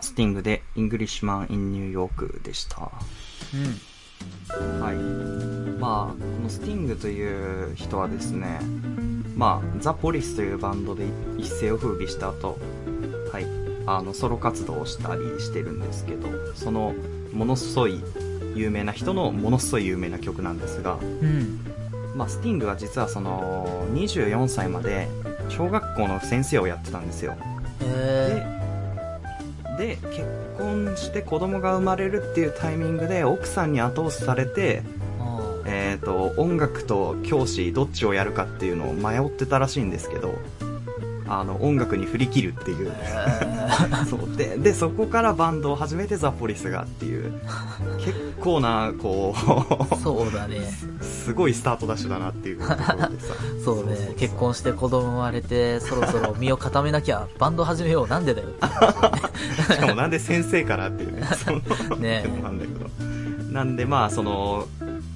スティングで Englishman in New York でした。うん。はい。まあ、このスティングという人はですね、まあ、 The Police というバンドで一世を風靡した後、はい、あの、ソロ活動をしたりしてるんですけど、その、ものすごい有名な人のものすごい有名な曲なんですが、うん。まあ、スティングは実はその、24歳まで小学校の先生をやってたんですよ。へで、で、結婚して子供が生まれるっていうタイミングで奥さんに後押しされて、えー、と音楽と教師どっちをやるかっていうのを迷ってたらしいんですけどあの音楽に振り切るっていうあ。そうででそこからバンドを始めてザ・ポリスがっていう結構なこ そうだね。うすごいスタートダッシュだなっていうところでさ そうね。結婚して子供生まれて、そろそろ身を固めなきゃ、バンド始めよう。なんでだよしかもなんで先生からっていうねそのねなんだけどなんでまあその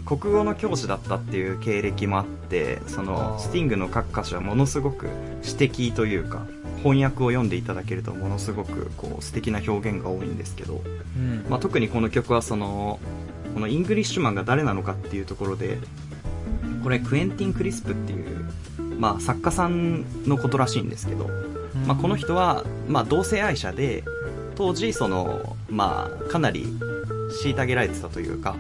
国語の教師だったっていう経歴もあってそのスティングの各歌詞はものすごく詩的というか翻訳を読んでいただけるとものすごくこう素敵な表現が多いんですけど、うん。まあ、特にこの曲はそのこの Englishman が誰なのかっていうところでこれクエンティン・クリスプっていう、まあ、作家さんのことらしいんですけど、まあ、この人は、まあ、同性愛者で当時その、まあ、かなり虐げられてたというか、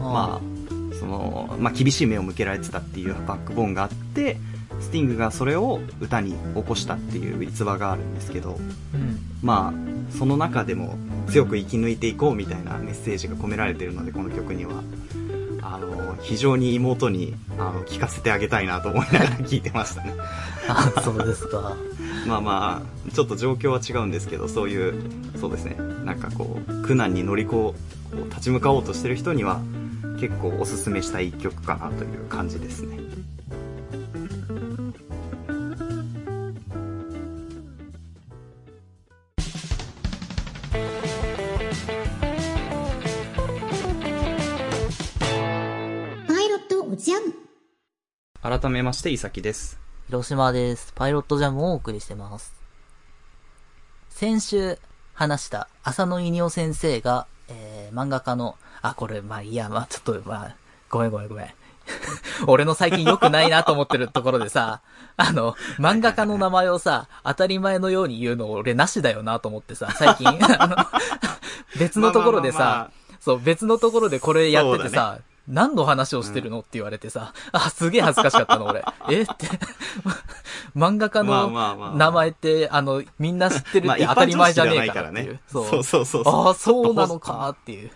まあそのまあ、厳しい目を向けられてたっていうバックボーンがあってスティングがそれを歌に起こしたっていう逸話があるんですけど、うん。まあ、その中でも強く生き抜いていこうみたいなメッセージが込められてるのでこの曲にはあの非常に妹にあの聴かせてあげたいなと思いながら聴いてましたね あ、そうですか。まあまあちょっと状況は違うんですけどそういうそうですねなんかこう苦難に乗りこう立ち向かおうとしてる人には結構おすすめしたい一曲かなという感じですねパイロットおじゃん。改めましていさきです広島です。パイロットジャムをお送りしてます。先週話した浅野稲夫先生が、えー、漫画家の、あ、これ、まあいいや、まあちょっと、まあ、ごめんごめんごめん。俺の最近良くないなと思ってるところでさ、あの、漫画家の名前をさ、当たり前のように言うの俺なしだよなと思ってさ、最近、あの、別のところでさ、まあまあまあまあそう、別のところでこれやっててさ、何の話をしてるのって言われてさ、あ、すげえ恥ずかしかったの、俺。え？って。漫画家まあの名前って、あの、みんな知ってるまあって当たり前じゃねえかっていう。そうそうそうそうああ、そうなのかっていう。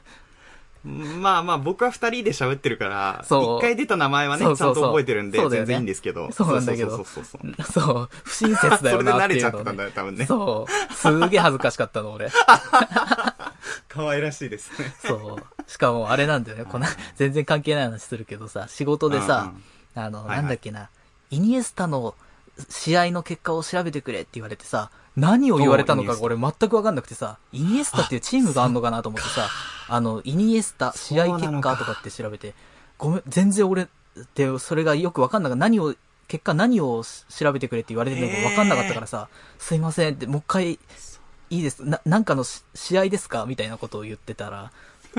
まあまあ僕は二人で喋ってるから、一回出た名前はね、ちゃんと覚えてるんで、全然いいんですけど。そうなんだけどそうそうそうそう不親切だよなそれで慣れちゃってたんだよ、多分ね。そう。すげえ恥ずかしかったの、俺。可愛らしいですね。そう。しかも、あれなんだよね。この、全然関係ない話するけどさ、仕事でさ、あの、なんだっけな、イニエスタの試合の結果を調べてくれって言われてさ、何を言われたのかが俺全くわかんなくてさ、イニエスタっていうチームがあんのかなと思ってさ、あの、イニエスタ試合結果とかって調べて、ごめん、全然俺ってそれがよくわかんなかった。何を、結果何を調べてくれって言われてるのかわかんなかったからさ、すいませんって、もう一回、いいです。な、なんかのし試合ですかみたいなことを言ってたら、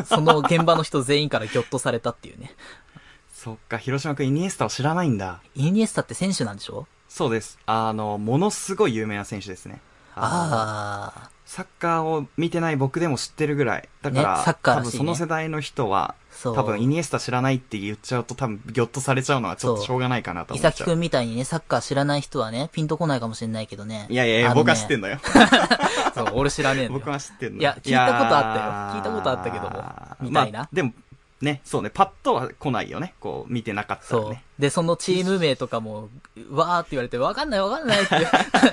その現場の人全員からギョッとされたっていうね。そっか、広島君イニエスタを知らないんだ。イニエスタって選手なんでしょ？そうです。あの、ものすごい有名な選手ですね。のああ、サッカーを見てない僕でも知ってるぐらい。だから、ねサッカー多分その世代の人は、そう。多分イニエスタ知らないって言っちゃうと多分ギョッとされちゃうのはちょっとしょうがないかなと伊思っちゃう。崎くんみたいにね、サッカー知らない人はね、ピンとこないかもしれないけどね。いやいやいや、ね僕は知ってんのよ。そう、俺知らねえ。僕は知ってんのいや聞いたことあったよ聞いたことあったけどもみたいなまあ、でも、ね、そうね、パッとは来ないよね。こう、見てなかったらね。。で、そのチーム名とかも、わーって言われて、わかんないわかんないって。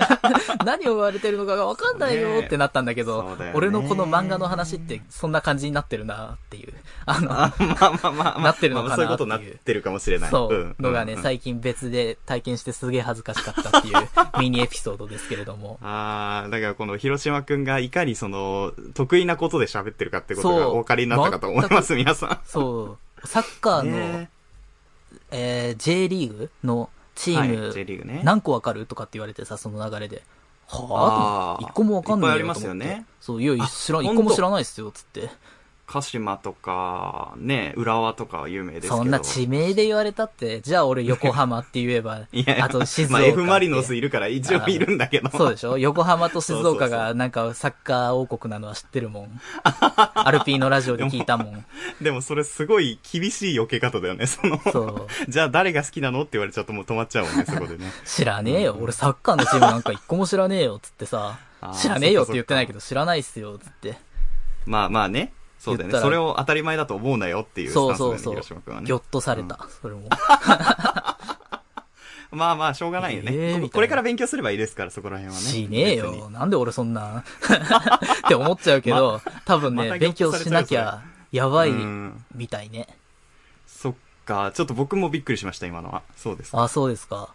何を言われてるのかがわかんないよってなったんだけど、そうだよね俺のこの漫画の話ってそんな感じになってるなっていう。あの、あまあまあまあまあ、なってるのかなまあそういうことになってるかもしれない。そう、んのがね、最近別で体験してすげえ恥ずかしかったっていう ミニエピソードですけれども。ああ、だからこの広島くんがいかにその、得意なことで喋ってるかってことがお分かりになったかと思います、皆さん。そう、サッカーの、ねえー J リーグのチーム、はい、J リーグね。何個わかるとかって言われてさ、その流れで。はぁあー一個もわかんないいっぱいありますよねそう、いや、あ知らん、一個も知らないっすよ、つって。鹿島とか、ね、浦和とかは有名ですけど。そんな地名で言われたって、じゃあ俺横浜って言えば いやい、やあと静岡まあ。F・ マリノスいるから一応いるんだけど。そうでしょ？横浜と静岡がなんかサッカー王国なのは知ってるもん。アルピーのラジオで聞いたもん。でもそれすごい厳しい避け方だよね、その。そう。じゃあ誰が好きなのって言われちゃうともう止まっちゃうもんね、そこでね。知らねえよ。俺サッカーのチームなんか一個も知らねえよ、つってさ知らねえよって言ってないけど、知らないっすよ、つって。まあまあね。そうだよね。それを当たり前だと思うなよっていうスタそンスだよね、うそうそう広島君は。ねぎょ。っとされた。それも。まあまあ、しょうがないよね、えーここれから勉強すればいいですから、そこら辺はね。しねえよ。なんで俺そんなって思っちゃうけど、多分ね、また勉強しなきゃやばいうんみたいね。そっか、ちょっと僕もびっくりしました、今のは。そうです。あ、そうですか。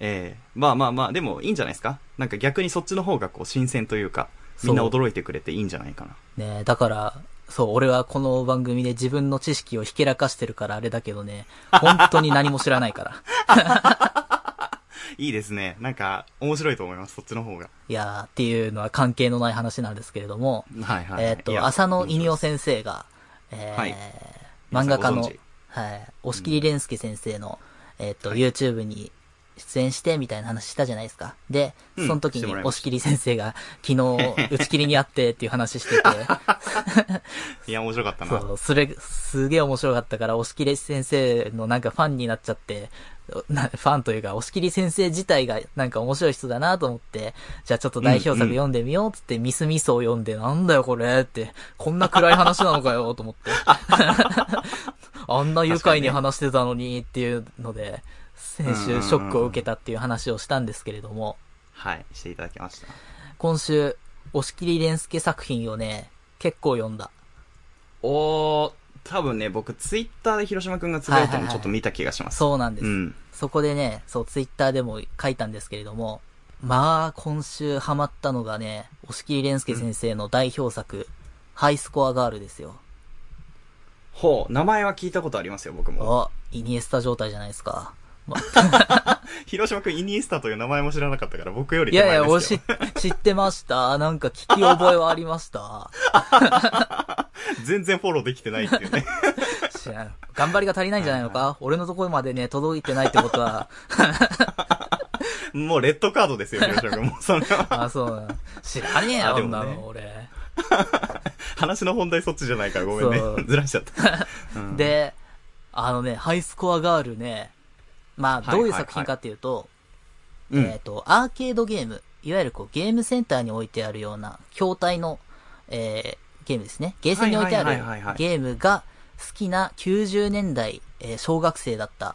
ええまあまあまあ、でもいいんじゃないですかなんか逆にそっちの方がこう新鮮というか、みんな驚いてくれていいんじゃないかな。ねえだから、そう、俺はこの番組で自分の知識をひけらかしてるからあれだけどね、本当に何も知らないから。いいですね。なんか、面白いと思います、そっちの方が。いやーっていうのは関係のない話なんですけれども、はいはい、はい。えっ、と、いや浅野稲夫先生が、えーはい漫画家のはい、押切蓮介先生の、えっ、と、YouTube に出演してみたいな話したじゃないですか。で、うんその時に押切先生が昨日 打ち切りにあってっていう話してて、いや、面白かったな。そう、それ、すげえ面白かったから、押切先生のなんかファンになっちゃって、なファンというか、押切先生自体がなんか面白い人だなと思って、じゃあちょっと代表作読んでみようっつって、ミスミスを読んで、なんだよこれって、こんな暗い話なのかよと思って。あんな愉快に話してたのにっていうので、先週ショックを受けたっていう話をしたんですけれども、はい、していただきました。今週、押切蓮介作品をね、結構読んだ。おー、多分ね、僕、ツイッターで広島くんがつぶやいたはいはいはいのちょっと見た気がします。そうなんです。うん。そこでね、そう、ツイッターでも書いたんですけれども、まあ、今週ハマったのがね、押切蓮介先生の代表作、ハイスコアガールですよ。ほう、名前は聞いたことありますよ、僕も。あ、イニエスタ状態じゃないですか。ま 広島くんイニエスタという名前も知らなかったから、僕よりいやいや、手前です俺知ってました。なんか聞き覚えはありました。全然フォローできてないっていうね。頑張りが足りないんじゃないのか？俺のところまでね、届いてないってことは、もうレッドカードですよ、広島くん。もうそれは。あ、そうなの知らねえよ、ねこんなの、俺。話の本題そっちじゃないからごめんね。ずらしちゃった。うん、で、あのね、ハイスコアガールね、まあ、どういう作品かっていうと、うんえっ、と、アーケードゲーム、いわゆるこう、ゲームセンターに置いてあるような、筐体の、えー、ゲームですね。ゲーセンに置いてあるゲームが好きな90年代、えー小学生だった、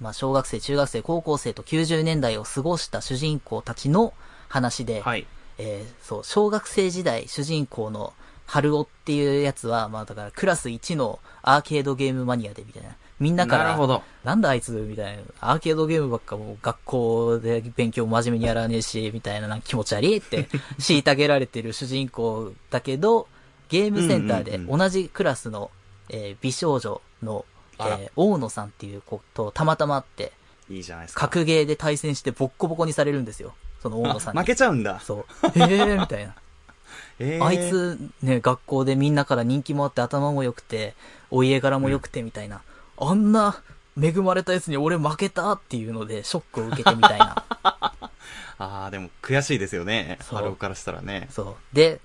まあ、小学生、中学生、高校生と90年代を過ごした主人公たちの話で、はい。えーそう、小学生時代主人公の春尾っていうやつは、まあだからクラス1のアーケードゲームマニアでみたいな。みんなから、なるほどなんだあいつみたいな。アーケードゲームばっかもう学校で勉強真面目にやらねえし、みたいななんか気持ち悪いって 虐げられてる主人公だけど、ゲームセンターでうんうんうん同じクラスの、えー美少女の、えー大野さんっていう子とたまたま会って、いいじゃないですか。格ゲーで対戦してボッコボコにされるんですよ。その大野さんに。あ負けちゃうんだ。そう。へえみたいな。えーあい、つ、ね、学校でみんなから人気もあって頭も良くて、お家柄も良くてみたいな。あんな恵まれたやつに俺負けたっていうのでショックを受けてみたいな。ああ、でも悔しいですよね。ハルオからしたらね。そう。で、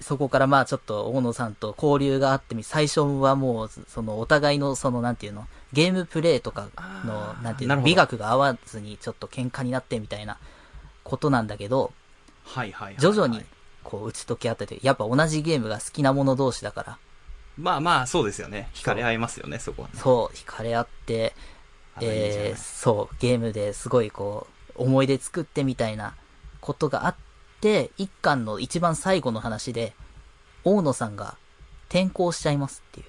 そこからまあちょっと大野さんと交流があってみ、最初はもう、そのお互いのそのなんていうの、ゲームプレイとかのなんていうの、美学が合わずにちょっと喧嘩になってみたいなことなんだけど、はいはいはい、はい。徐々にこう打ち解け合ってて、やっぱ同じゲームが好きな者同士だから、まあまあ、そうですよね。惹かれ合いますよね、そこはね。そう、惹かれ合って、えー、そう、ゲームですごいこう、思い出作ってみたいなことがあって、一巻の一番最後の話で、大野さんが転校しちゃいますっていう。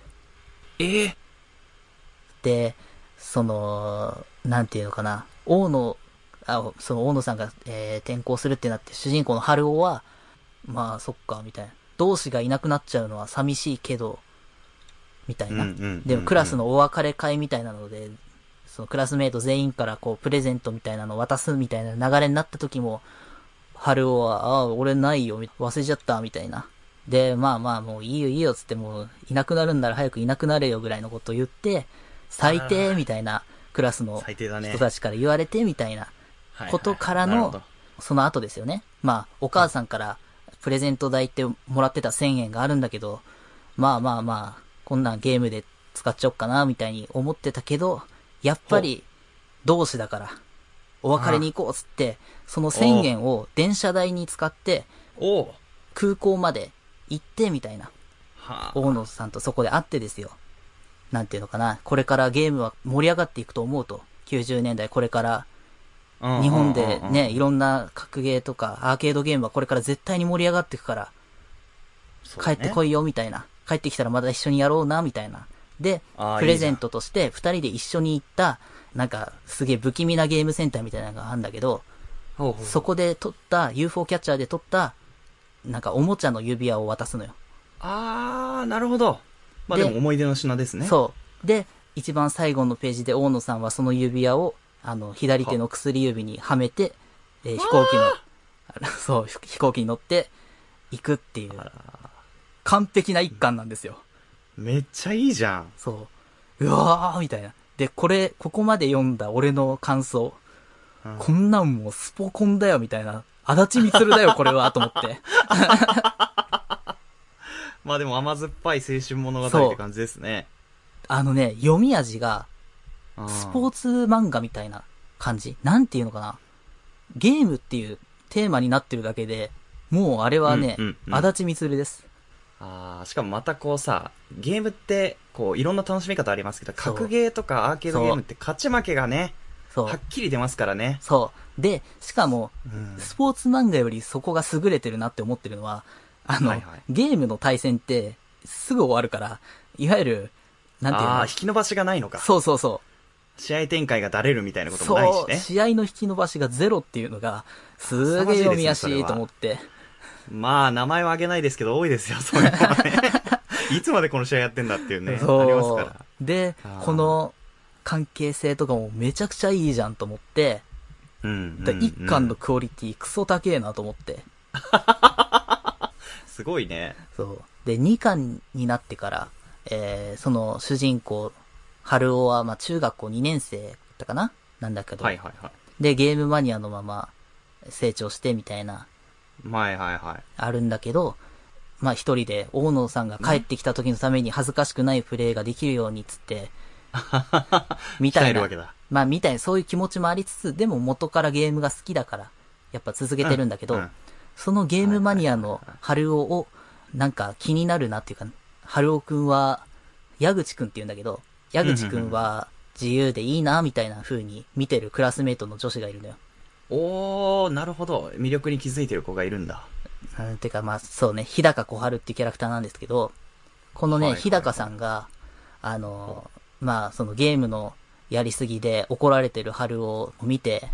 ええで、その、なんていうのかな、大野、あ、その大野さんが、えー転校するってなって、主人公の春尾は、まあそっか、みたいな。同志がいなくなっちゃうのは寂しいけど、みたいな。でもクラスのお別れ会みたいなので、そのクラスメイト全員からこうプレゼントみたいなのを渡すみたいな流れになった時も、春尾は、ああ、俺ないよ、忘れちゃった、みたいな。で、まあまあ、もういいよいいよ、つってもう、いなくなるんなら早くいなくなれよ、ぐらいのことを言って、最低、みたいな、クラスの人たちから言われて、みたいなはいことからのその後ですよね。まあ、お母さんからプレゼント代ってもらってた1000円があるんだけど、まあまあまあ、こんなんゲームで使っちゃおっかな、みたいに思ってたけど、やっぱり、同志だから、お別れに行こうっつって、その1000円を電車代に使って、空港まで行って、みたいな。はあ。大野さんとそこで会ってですよ。なんていうのかな。これからゲームは盛り上がっていくと思うと。90年代これからうん日本でね、いろんな格ゲーとかアーケードゲームはこれから絶対に盛り上がっていくから、帰ってこいよみたいな。帰ってきたらまた一緒にやろうなみたいな。でプレゼントとして二人で一緒に行った、なんかすげえ不気味なゲームセンターみたいなのがあるんだけど、ほうほうそこで撮った、UFO キャッチャーで撮った、なんかおもちゃの指輪を渡すのよ。あー、なるほど。まあででも思い出の品ですね。そう。で、一番最後のページで大野さんはその指輪を、あの、左手の薬指にはめて、えー飛行機の、そう、飛飛行機に乗って行くっていう、完璧な一巻なんですよ。めっちゃいいじゃん。そう。うわーみたいな。で、これ、ここまで読んだ俺の感想。うんこんなんもうスポコンだよ、みたいな。足立みつるだよ、これは、と思って。まあでも甘酸っぱい青春物語って感じですね。あのね、読み味が、スポーツツ漫画みたいな感じ。なんていうのかな。ゲームっていうテーマになってるだけで、もうあれはね、うんうんうん足立みつるです。あーしかもまたこうさ、ゲームって、こう、いろんな楽しみ方ありますけど、格ゲーとかアーケードゲームって勝ち負けがね、そうはっ。きり出ますからね。そう。で、しかも、うんスポーツ漫画よりそこが優れてるなって思ってるのは、あの、はいはいゲームの対戦って、すぐ終わるから、いわゆる、なんていうの？ああ、引き伸ばしがないのか。そうそうそう。試合展開がだれるみたいなこともないしそう、ね。試合の引き伸ばしがゼロっていうのが、すげえ読みやすいと思って。まあ、名前は挙げないですけど、多いですよ、そういうのはね。いつまでこの試合やってんだっていうね、ありますそからう。。でこの関係性とかもめちゃくちゃいいじゃんと思って、うんうんでうん一巻のクオリティクソ高えなと思って。すごいね。そう。で、2巻になってから、えー、その主人公、春尾は、まあ、中学校2年生だったかな？なんだけど、はいはいはい。で、ゲームマニアのまま成長してみたいな、はいはいはい。あるんだけど、まあ一人で大野さんが帰ってきた時のために恥ずかしくないプレイができるようにっつって、みたいな。まあみたいな、そういう気持ちもありつつ、でも元からゲームが好きだから、やっぱ続けてるんだけど、うんうんそのゲームマニアの春尾を、なんか気になるなっていうか、春尾くんは、矢口くんって言うんだけど、矢口くんは自由でいいな、みたいな風に見てるクラスメイトの女子がいるのよ。おー、なるほど。魅力に気づいてる子がいるんだ。うん、てかまあそうね、日高小春っていうキャラクターなんですけど、このね、はいはいはい日高さんが、あの、まあそのゲームのやりすぎで怒られてる春を見て、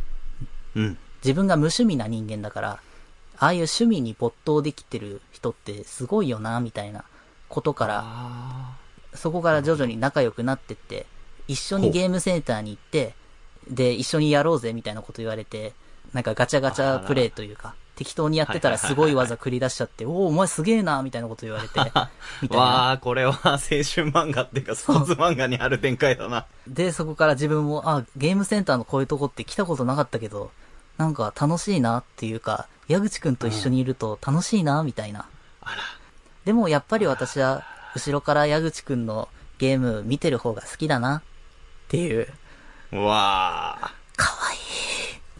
うん。自分が無趣味な人間だから、ああいう趣味に没頭できてる人ってすごいよな、みたいなことから、あそこから徐々に仲良くなってって、一緒にゲームセンターに行って、で、一緒にやろうぜ、みたいなこと言われて、なんかガチャガチャプレイというか、適当にやってたらすごい技繰り出しちゃって、おお、お前すげえな、みたいなこと言われて、みー。たいな。わー、これは青春漫画っていうか、スポーツ漫画にある展開だな。で、そこから自分も、あ、ゲームセンターのこういうとこって来たことなかったけど、なんか楽しいなっていうか、矢口くんと一緒にいると楽しいな、みたいな。あら。でもやっぱり私は、後ろから矢口くんのゲーム見てる方が好きだな、っていう。うわかわいい。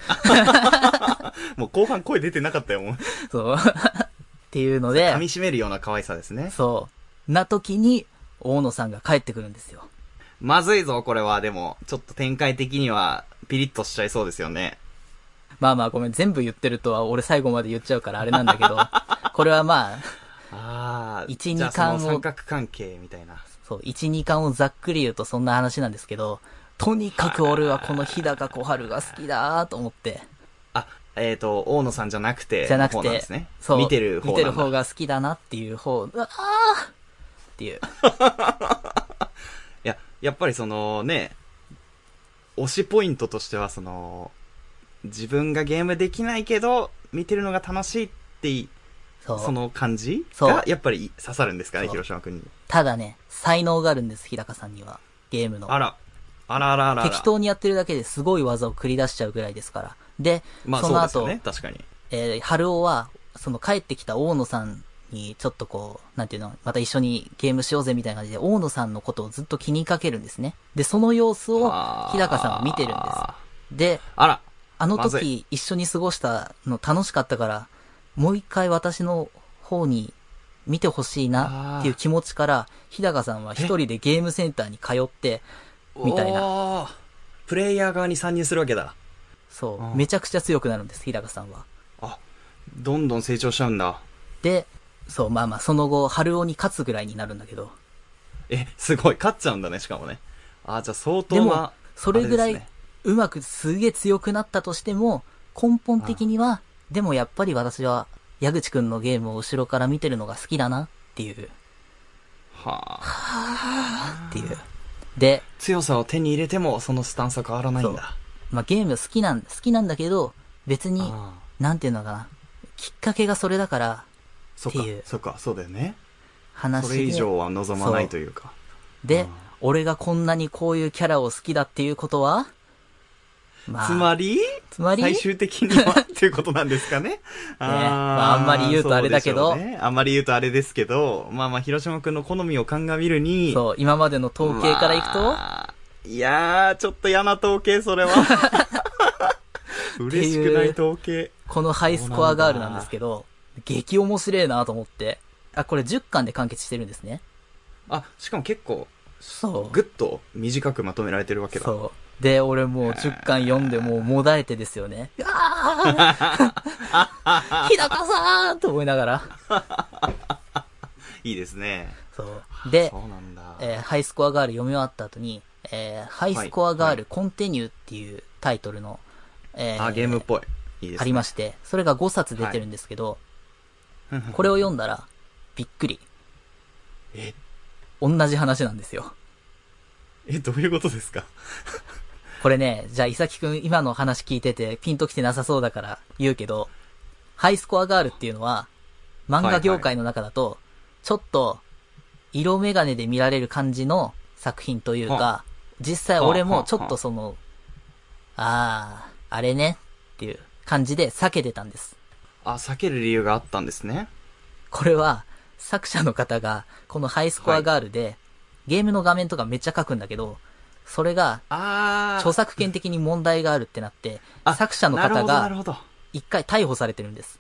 ー。もう後半声出てなかったよ、もう。そう。っていうので噛、み締めるような可愛さですね。そう。な時に、大野さんが帰ってくるんですよ。まずいぞ、これは。でも、ちょっと展開的には、ピリッとしちゃいそうですよね。まあまあごめん、全部言ってるとは俺最後まで言っちゃうからあれなんだけど、これはまあ、あー。一じゃあ二巻を三角関係みたいな。そう、1、2巻をざっくり言うとそんな話なんですけど、とにかく俺はこの日高小春が好きだーと思って、あ、えっ、と、大野さんじゃなくて、じゃなくてね。、そう、見てる方見てる方が好きだなっていう方、うわーっていう。いや、やっぱりそのね、推しポイントとしてはその、自分がゲームできないけど、見てるのが楽しいってい、そう。その感じが、やっぱり刺さるんですかね、広島くんに。ただね、才能があるんです、日高さんには。ゲームの。あら。あらあらあら。適当にやってるだけですごい技を繰り出しちゃうぐらいですから。で、まあその後、そうですよね、確かに。えー、春尾は、その帰ってきた大野さんに、ちょっとこう、なんていうの、また一緒にゲームしようぜみたいな感じで、大野さんのことをずっと気にかけるんですね。で、その様子を日高さんは見てるんです。で、あら。あの時一緒に過ごしたの楽しかったから、もう一回私の方に見てほしいなっていう気持ちから、日高さんは一人でゲームセンターに通って、みたいな。プレイヤー側に参入するわけだ。そうう、んめちゃくちゃ強くなるんです、日高さんは。あ、どんどん成長しちゃうんだ。で、そう、まあまあ、その後、春尾に勝つぐらいになるんだけど、え、すごい。勝っちゃうんだね、しかもね。あ、じゃあ相当でもな。それぐらいうまくすげえ強くなったとしても、根本的には、でもやっぱり私は、矢口くんのゲームを後ろから見てるのが好きだなっていう、はあ。っていう。で、強さを手に入れても、そのスタンスは変わらないんだ。まあゲーム好きなん、好きなんだけど、別に、なんていうのかな、きっかけがそれだから、そっていう、そっか、そうだよね。話で。それ以上は望まないというか。でうん、俺がこんなにこういうキャラを好きだっていうことは、まあ、つまり、つまり？最終的にはっていうことなんですかね。あ ーまああんまり言うとあれだけどねあんまり言うとあれですけど、まあまあ、広島くんの好みを鑑みるに、そう、今までの統計からいくと、まあいやー、ちょっと嫌な統計、それは。嬉しくない統計。このハイスコアガールなんですけど、激面白いなと思って。あ、これ10巻で完結してるんですね。あ、しかも結構、そう。ぐっと短くまとめられてるわけだ。そう。で、俺もう10巻読んでもうもだえてですよね。あー日高さんと思いながら。いいですね。そう。で。えーハイスコアガール読み終わった後に、えーハイスコアガールコンティニューっていうタイトルの、えあ、ゲームっぽい。いいですね。ありまして、それが5冊出てるんですけど、これを読んだら、びっくり。え、同じ話なんですよ。え、どういうことですか？これね、じゃあ、いさきくん今の話聞いててピンときてなさそうだから言うけど、ハイスコアガールっていうのは、漫画業界の中だと、ちょっと、色眼鏡で見られる感じの作品というはか、実際俺もちょっとその、あー、あれねっていう感じで避けてたんです。あ、避ける理由があったんですね。これは、作者の方が、このハイスコアガールで、ゲームの画面とかめっちゃ書くんだけど、それが。著作権的に問題があるってなって、あ作者の方がほど。一回逮捕されてるんです。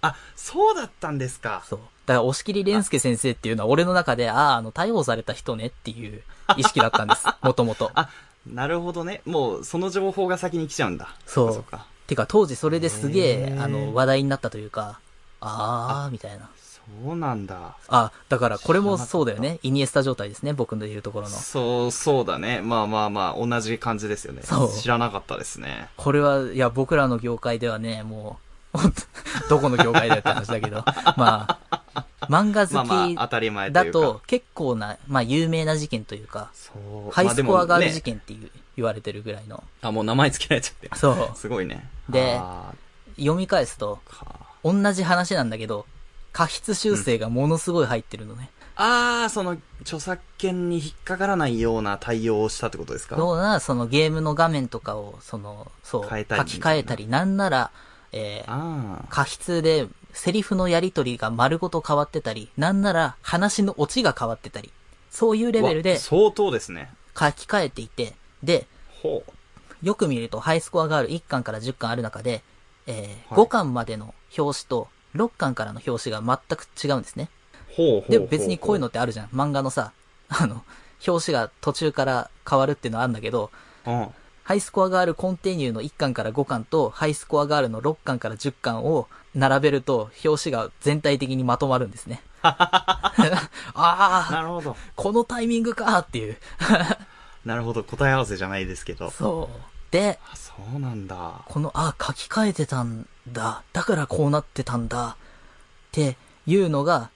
あ、そうだったんですか。そう。だから、押切蓮介先生っていうのは俺の中で、ああ、あの、逮捕された人ねっていう意識だったんです。もともと。あ、なるほどね。もう、その情報が先に来ちゃうんだ。そうそっか。てか、当時それですげえ、あの、話題になったというか、ああ、みたいな。そうなんだ。あ、だからこれもそうだよね。イニエスタ状態ですね。僕の言うところの。そう、そうだね。まあまあまあ、同じ感じですよね。そう知らなかったですね。これは、いや、僕らの業界ではね、もう、どこの業界だよって話だけど、まあ、漫画まあまあ、好当たり前き。だと、結構な、まあ、有名な事件というか、そう。ハイスコアガール事件。件っていう、言われてるぐらいの。あ、もう名前つけられちゃって。そう。すごいね。であ読み返すと、同じ話なんだけど、過失修正がものすごい入ってるのね。あー、その、著作権に引っかからないような対応をしたってことですか？ような、そのゲームの画面とかを、その、そう、書き換えたり、なんなら、えー。過失で、セリフのやりとりが丸ごと変わってたり、なんなら話のオチが変わってたり、そういうレベルでわ相当ですね。書き換えていて、で、ほう。よく見るとハイスコアがある1巻から10巻ある中で、えーはい5巻までの表紙と6巻からの表紙が全く違うんですね。ほうほうほう。で、別にこういうのってあるじゃん。漫画のさ、あの、表紙が途中から変わるっていうのはあるんだけど、うん。ハイスコアガールコンティニューの1巻から5巻と、ハイスコアガールの6巻から10巻を並べると、表紙が全体的にまとまるんですね。ああ、なるほど。このタイミングかっていう。なるほど。答え合わせじゃないですけど。そう。で、あ、そうなんだ。この、あ、書き換えてたんだ。だからこうなってたんだ。っていうのが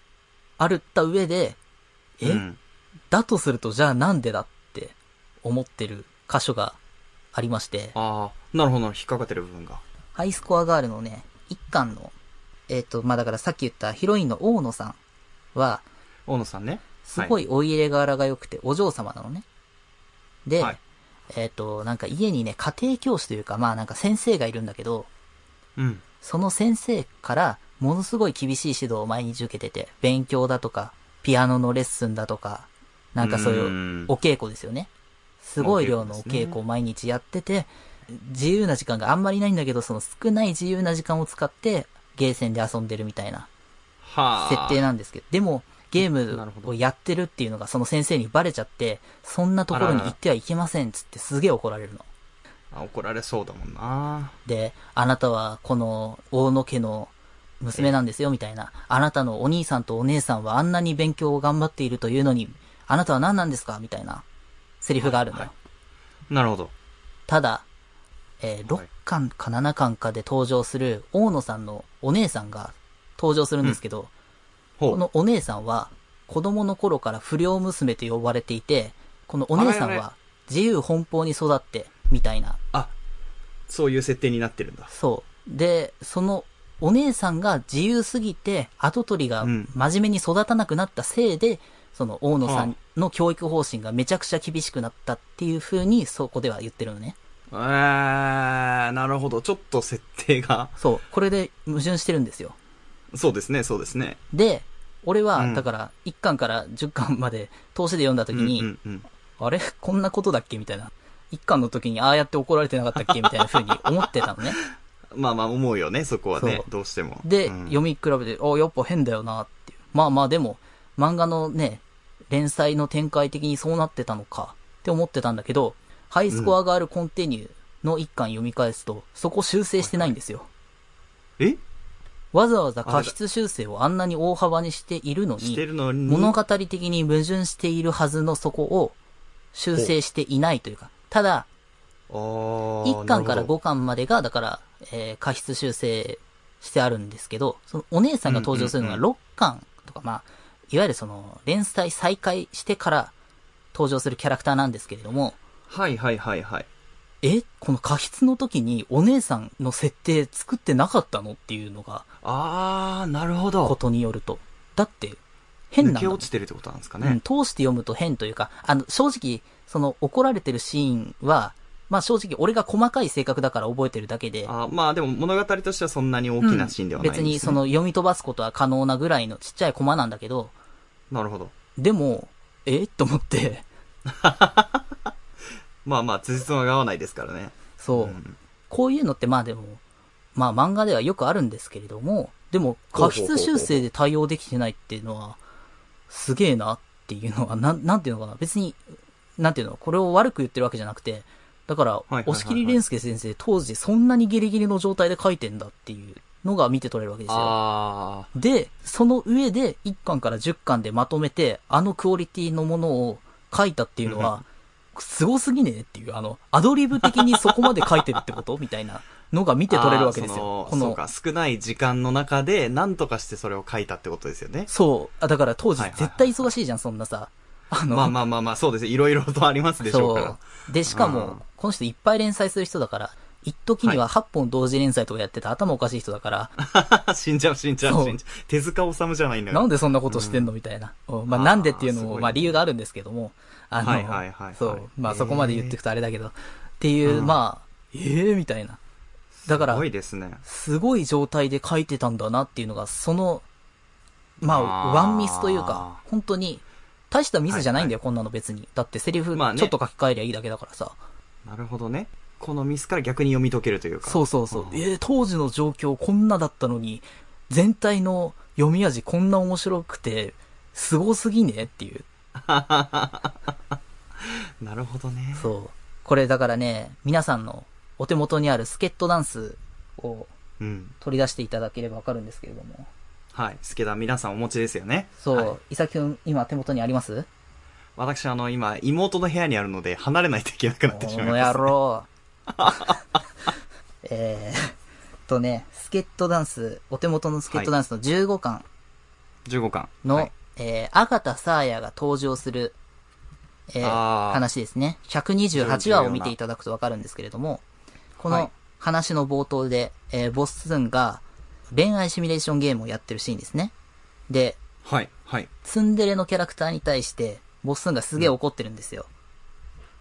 あるった上で、え、うん。だとするとじゃあなんでだって思ってる箇所がありまして、ああ、なるほど、引っかかってる部分が。ハイスコアガールのね、一巻の、えっ、と、まあ、だからさっき言ったヒロインの大野さんは、大野さんね。すごいお入れ柄が良くて、お嬢様なのね。で、はいえっ、と、なんか家にね、家庭教師というか、まあなんか先生がいるんだけど、うん。その先生から、ものすごい厳しい指導を毎日受けてて、勉強だとか、ピアノのレッスンだとか、なんかそういううんお稽古ですよね。すごい量のおお稽古を毎日やってて、自由な時間があんまりないんだけど、その少ない自由な時間を使って、ゲーセンで遊んでるみたいなはあ。設定なんですけど、でも、ゲームをやってるっていうのがその先生にバレちゃって、そんなところに行ってはいけませんっつってすげえ怒られるの。あ怒られそうだもんな。で、あなたはこの大野家の娘なんですよみたいな。あなたのお兄さんとお姉さんはあんなに勉強を頑張っているというのに、あなたは何なんですかみたいなセリフがあるのよ。はいなるほど。ただ、えー6巻か7巻かで登場する大野さんのお姉さんが登場するんですけど。このお姉さんは子供の頃から不良娘と呼ばれていて、このお姉さんは自由奔放に育って、みたいな。あ、そういう設定になってるんだ。そう。で、そのお姉さんが自由すぎて跡取りがうん真面目に育たなくなったせいで、その大野さんの教育方針がめちゃくちゃ厳しくなったっていう風にそこでは言ってるのね。えー、なるほど。ちょっと設定が。そう。これで矛盾してるんですよ。そうですね、そうですね。で、俺は、うんだから、1巻から10巻まで通しで読んだ時に、うんうんうん。あれ？こんなことだっけ？みたいな。1巻の時にああやって怒られてなかったっけ？みたいな風に思ってたのね。まあまあ思うよね、そこはねどうしても。で、うん読み比べて、あ、やっぱ変だよなっていう。まあまあでも、漫画のね、連載の展開的にそうなってたのかって思ってたんだけど、ハイスコアガールコンティニューの1巻読み返すと、そこ修正してないんですよ。え？わざわざ過失修正をあんなに大幅にしているのに、のに。物語的に矛盾しているはずのそこを修正していないというか、ただ、あー1巻からなるほ5巻までが、だから、えー過失修正してあるんですけど、そのお姉さんが登場するのがうんうん6巻とか、まあ、いわゆるその、連載再開してから登場するキャラクターなんですけれども、どはいはいはいはい。えこの過失の時にお姉さんの設定作ってなかったのっていうのが、あー、なるほこど。とによると。だって、変なん抜けだもん落ちてるってことなんですかうん、ね。通して読むと変というか、あの、正直、その怒られてるシーンは、まあ正直俺が細かい性格だから覚えてるだけで、あーまあでも物語としてはそんなに大きなシーンではないんです、ね別にその読み飛ばすことは可能なぐらいのちっちゃいコマなんだけど、なるほど。でも、え？と思って、まあまあ、辻褄が合わないですからね。そう、ん。こういうのってまあでも、まあ漫画ではよくあるんですけれども、でも過失修正で対応できてないっていうのは、すげえなっていうのは、なん、なんていうのかな、別に、なんていうの、これを悪く言ってるわけじゃなくて、だから、押切蓮介先生当時そんなにギリギリの状態で書いてんだっていうのが見て取れるわけですよ。あで、その上で1巻から10巻でまとめて、あのクオリティのものを書いたっていうのは、すごすぎねっていう、あの、アドリブ的にそこまで書いてるってこと？みたいなのが見ー。て取れるわけですよ。そこの、少ない時間の中で、何とかしてそれを書いたってことですよね。そう。あだから当時絶対忙しいじゃん、そんなさ。あの、まあまあまあまあ、そうですね。いろいろとありますでしょうかそう。で、しかうんも、この人いっぱい連載する人だから、一時には8本同時連載とかやってた頭おかしい人だから、ら。死んじゃう、死んじゃう、死んじゃう。手塚治虫じゃないんだなんででそんなことしてんの？みたいな。うんまあなんでっていうのも、まあ理由があるんですけども、あの、はいはいはいはいそう。まあそこまで言ってくとあれだけど、っていう、うんまあ、ええみたいな。だからすご、いですね。すごい状態で書いてたんだなっていうのが、その、まあ、ワンミスというか、本当に、大したミスじゃないんだよ、はいこんなの別に。だってセリフ、まあねちょっと書き換えりゃいいだけだからさ。なるほどね。このミスから逆に読み解けるというか。そうそうそう。んえー当時の状況こんなだったのに、全体の読み味こんな面白くて、すごすぎねっていう。なるほどね。そう。これだからね、皆さんのお手元にあるスケットダンスをうん。取り出していただければわかるんですけれども。はい。スケダ皆さんお持ちですよね。そう、はい伊崎くん、今手元にあります？私、あの、今、妹の部屋にあるので、離れないといけなくなってしこのまいます。野郎。えーっとね、スケットダンス、お手元のスケットダンスの15巻15巻。の、はいえー、アガタサーヤが登場する、えー話ですね。128話を見ていただくとわかるんですけれども、こはいの話の冒頭で、えーボススンが恋愛シミュレーションゲームをやってるシーンですね。で、はい、はい。ツンデレのキャラクターに対して、ボススンがすげえ怒ってるんですよ。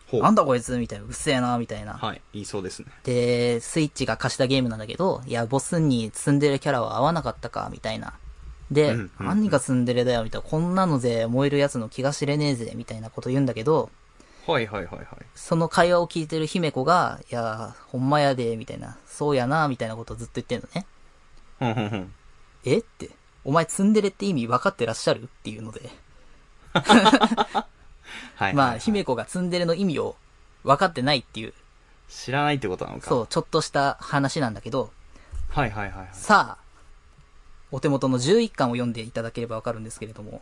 ほう。なんだこいつみたいな、うっせえな、みたいな。はい、言いそうですね。で、スイッチが貸したゲームなんだけど、いや、ボスにツンデレキャラは合わなかったか、みたいな。で、うんうんうん何がツンデレだよ、みたいな。こんなので燃えるやつの気が知れねえぜ、みたいなこと言うんだけど、はい、はい、はい、はい。その会話を聞いてる姫子が、いや、ほんまやで、みたいな。そうやな、みたいなことをずっと言ってんのね。ふんふんふん。えって。お前ツンデレって意味分かってらっしゃる？っていうので。はい。まあ、はい姫子がツンデレの意味を分かってないっていう、知らないってことなのか。そう、ちょっとした話なんだけど、はい、はい、はいはい。さあ、お手元の11巻を読んでいただければわかるんですけれども、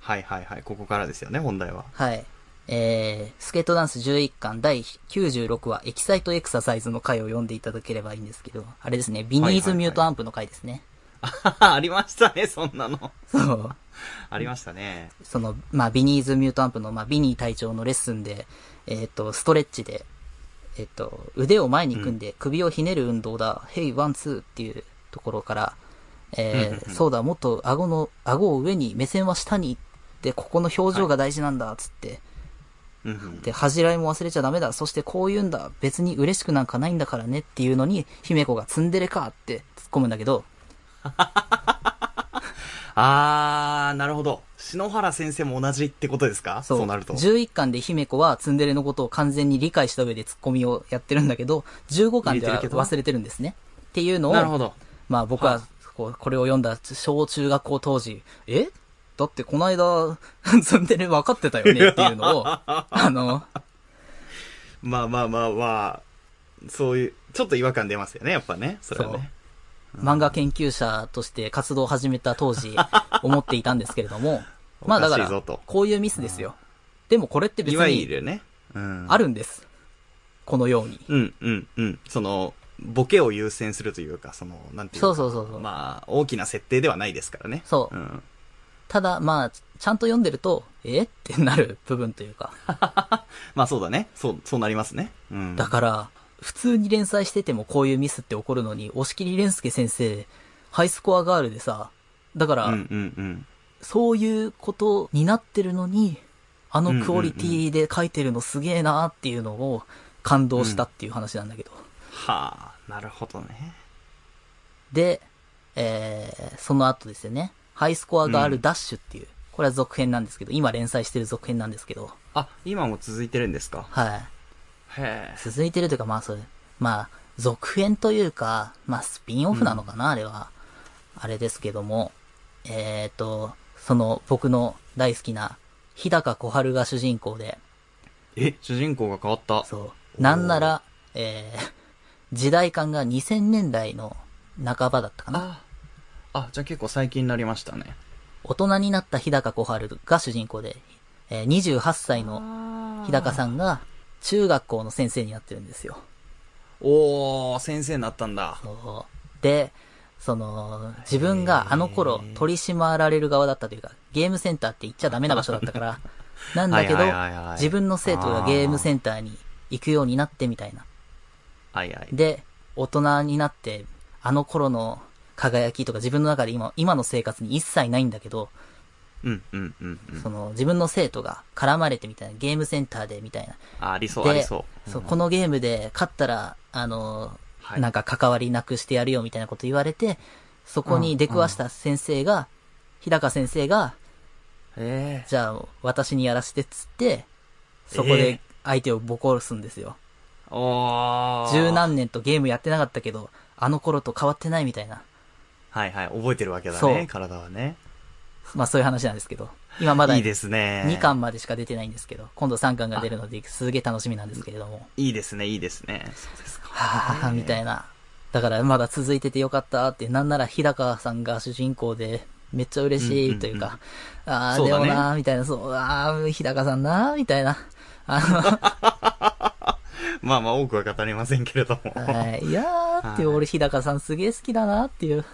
はい、はい、はい。ここからですよね、本題は。はい。えー、スケットダンス11巻第96話、エキサイトエクササイズの回を読んでいただければいいんですけど、あれですね、ビニーズミュートアンプの回ですね。あはは ありましたね、そんなの。そう。ありましたね。その、まあ、ビニーズミュートアンプの、まあ、ビニー隊長のレッスンで、えっ、と、ストレッチで、えっ、と、腕を前に組んで首をひねる運動だ、 Hey one two っていうところから、えーそうだ、もっと顎の、顎を上に、目線は下に、で、ここの表情が大事なんだ、つって、うんうん。で、恥じらいも忘れちゃダメだ、そしてこう言うんだ、別に嬉しくなんかないんだからねっていうのに、姫子がツンデレかって突っ込むんだけど、あー、なるほど。篠原先生も同じってことですか？そう。なると。11巻で姫子はツンデレのことを完全に理解した上でツッコミをやってるんだけど、15巻では忘れてるんですね。っていうのを、なるほど。まあ僕はこうこれを読んだ小中学校当時、え？だってこの間、ツンデレ分かってたよね っていうのを、あの、まあまあまあまあ、そういう、ちょっと違和感出ますよね、やっぱね。それはね。漫画研究者として活動を始めた当時、思っていたんですけれども、まあだからこういうミスですよ。でもこれって別に。あるんです。このように。うん、うん、うん。その、ボケを優先するというか、その、なんていうか。そうそうそうそうまあ、大きな設定ではないですからね。そううん。ただ、まあ、ちゃんと読んでると、え？ってなる部分というか。まあそうだね。そう、そうなりますね。うん。だから、普通に連載しててもこういうミスって起こるのに、押切蓮介先生、ハイスコアガールでさ、だから、うん、うん、うん。そういうことになってるのに、あのクオリティで書いてるのすげえなっていうのを感動したっていう話なんだけど。はあ、なるほどね。で、えー、その後ですよね。ハイスコアガールダッシュっていう、これは続編なんですけど、今連載してる続編なんですけど、あ、今も続いてるんですか？はい。へえ。続いてるというか、まあそれ、まあ、続編というか、まあスピンオフなのかな、あれは。あれですけども、えーと、その僕の大好きな日高小春が主人公で、え、主人公が変わった。そう。なんなら、えー、時代感が2000年代の半ばだったかな。あ、あ、じゃあ結構最近になりましたね。大人になった日高小春が主人公で、えー28歳の日高さんが中学校の先生になってるんですよ。おー、先生になったんだ。そうで、その、自分があの頃取り締まられる側だったというか、ゲームセンターって言っちゃダメな場所だったから、なんだけど自分の生徒がゲームセンターに行くようになってみたいな。はいはい。で、大人になって、あの頃の輝きとか自分の中で今、今の生活に一切ないんだけど、うん、うん、うん、うん。その自分の生徒が絡まれてみたいな、ゲームセンターでみたいな。あ、ありそう、ありで、そう。そうこのゲームで勝ったら、あの、はいなんか関わりなくしてやるよみたいなこと言われて、そこに出くわした先生が、日高先生が、ええじゃあ私にやらせてっつって、そこで相手をボコすんですよ。おー。十何年とゲームやってなかったけど、あの頃と変わってないみたいな。はいはい、覚えてるわけだそうね、体はね。まあそういう話なんですけど、今まだいいですね。2巻までしか出てないんですけど、今度3巻が出るので、すげえ楽しみなんですけれども。いいですね、いいですね。そうですか。はぁ、みたいな。だからまだ続いててよかったって、なんなら日高さんが主人公で、めっちゃ嬉しいというか、ああ、でもなーみたいな、そう、ああ、日高さんなーみたいな。あまあまあ、多くは語りませんけれども。い、いやーって俺日高さんすげえ好きだなっていう。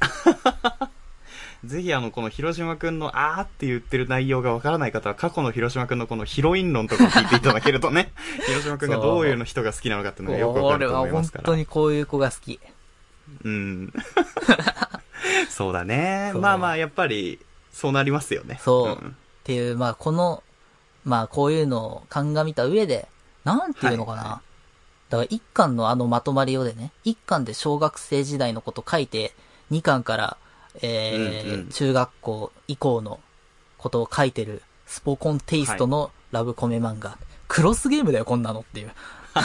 ぜひあの、この広島くんのあーって言ってる内容がわからない方は、過去の広島くんのこのヒロイン論とかを聞いていただけるとね、広島くんがどういうの人が好きなのかっていうのがよくわかると思いますから。俺は本当にこういう子が好き。うん。そうだね。まあまあ、やっぱり、そうなりますよね。そう。んっていう、まあ、この、まあ、こういうのを鑑みた上で、なんていうのかな。はいはだから、一巻のあのまとまりをでね、一巻で小学生時代のこと書いて、二巻から、えーうんうん中学校以降のことを書いてる、スポコンテイストのラブコメ漫画。クロスゲームだよ、こんなのっていう。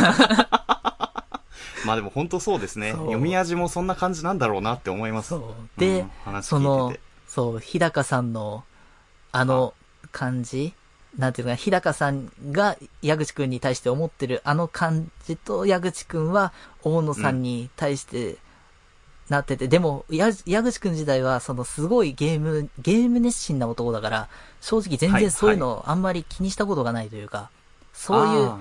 まあでも本当そうですね。読み味もそんな感じなんだろうなって思います。で、うん話その。そう、日高さんの、あの感じなんていうのかな、日高さんが矢口くんに対して思ってるあの感じと矢口くんは大野さんに対してなってて、でも、や矢口くん時代はそのすごいゲーム、ゲーム熱心な男だから、正直全はい然そういうのあんまり気にしたことがないというか、そういうあ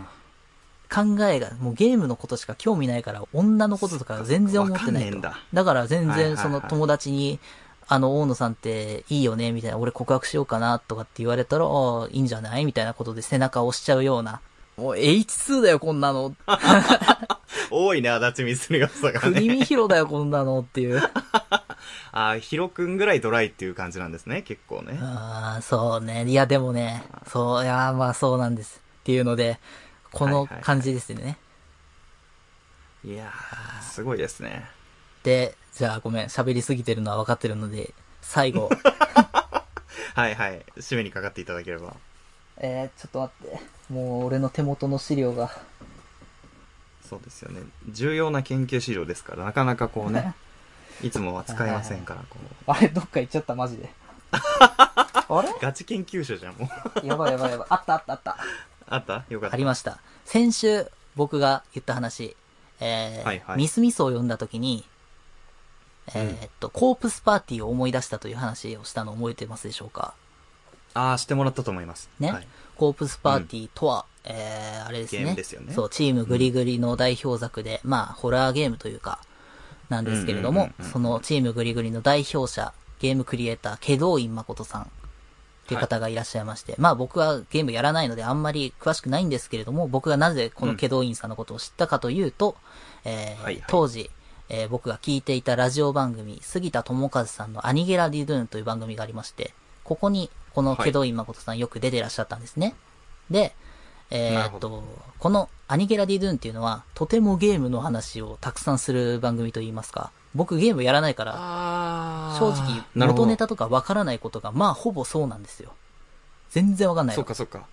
考えが、もうゲームのことしか興味ないから、女のこととか全然思ってないと。わかんねえんだ。だから全はいはいはい然その友達に、あの、大野さんっていいよね、みたいな、俺告白しようかな、とかって言われたら、いいんじゃない？みたいなことで背中を押しちゃうような。もう H2 だよ、こんなの。ー 多いね、足立みつるがさが国ね。見広だよ、こんなのっていう。あーヒロくんぐらいドライっていう感じなんですね、結構ね。ああ、そうね。いや、でもね、そう、いや、まあそうなんです。っていうので、このはいはいはい感じですね。いやー、すごいですね。で、じゃあごめん、喋りすぎてるのは分かってるので、最後。はいはい。締めにかかっていただければ。えー、ちょっと待って。もう俺の手元の資料が。そうですよね。重要な研究資料ですから、なかなかこうね、いつもは使えませんから、こう。あれ、どっか行っちゃった、マジで。あれ？ガチ研究者じゃん、もう。やばいやばいやばい。あったあったあった。あった？よかった。ありました。先週、僕が言った話、えーはいはいミスミスを読んだ時に、えーっと、コープスパーティーを思い出したという話をしたの覚えてますでしょうか？ああ、してもらったと思います。ね？はい。コープスパーティーとは、えー、あれですね。ゲームですよね。そう、チームグリグリの代表作で、まあ、ホラーゲームというか、なんですけれども、うんうんうんうん。そのチームグリグリの代表者、ゲームクリエイター、ケドウイン誠さんっていう方がいらっしゃいまして、まあ僕はゲームやらないのであんまり詳しくないんですけれども、僕がなぜこのケドウインさんのことを知ったかというと、えーはいはい。当時、えー僕が聞いていたラジオ番組、杉田智和さんのアニゲラ・ディドゥーンという番組がありまして、ここにこのケドウイン誠さんよく出てらっしゃったんですね。で、えーっと、このアニゲラ・ディドゥーンっていうのは、とてもゲームの話をたくさんする番組といいますか、僕ゲームやらないから、あ正直、元ネタとかわからないことが、まあ、ほぼそうなんですよ。全然わかんないわそっかそっか。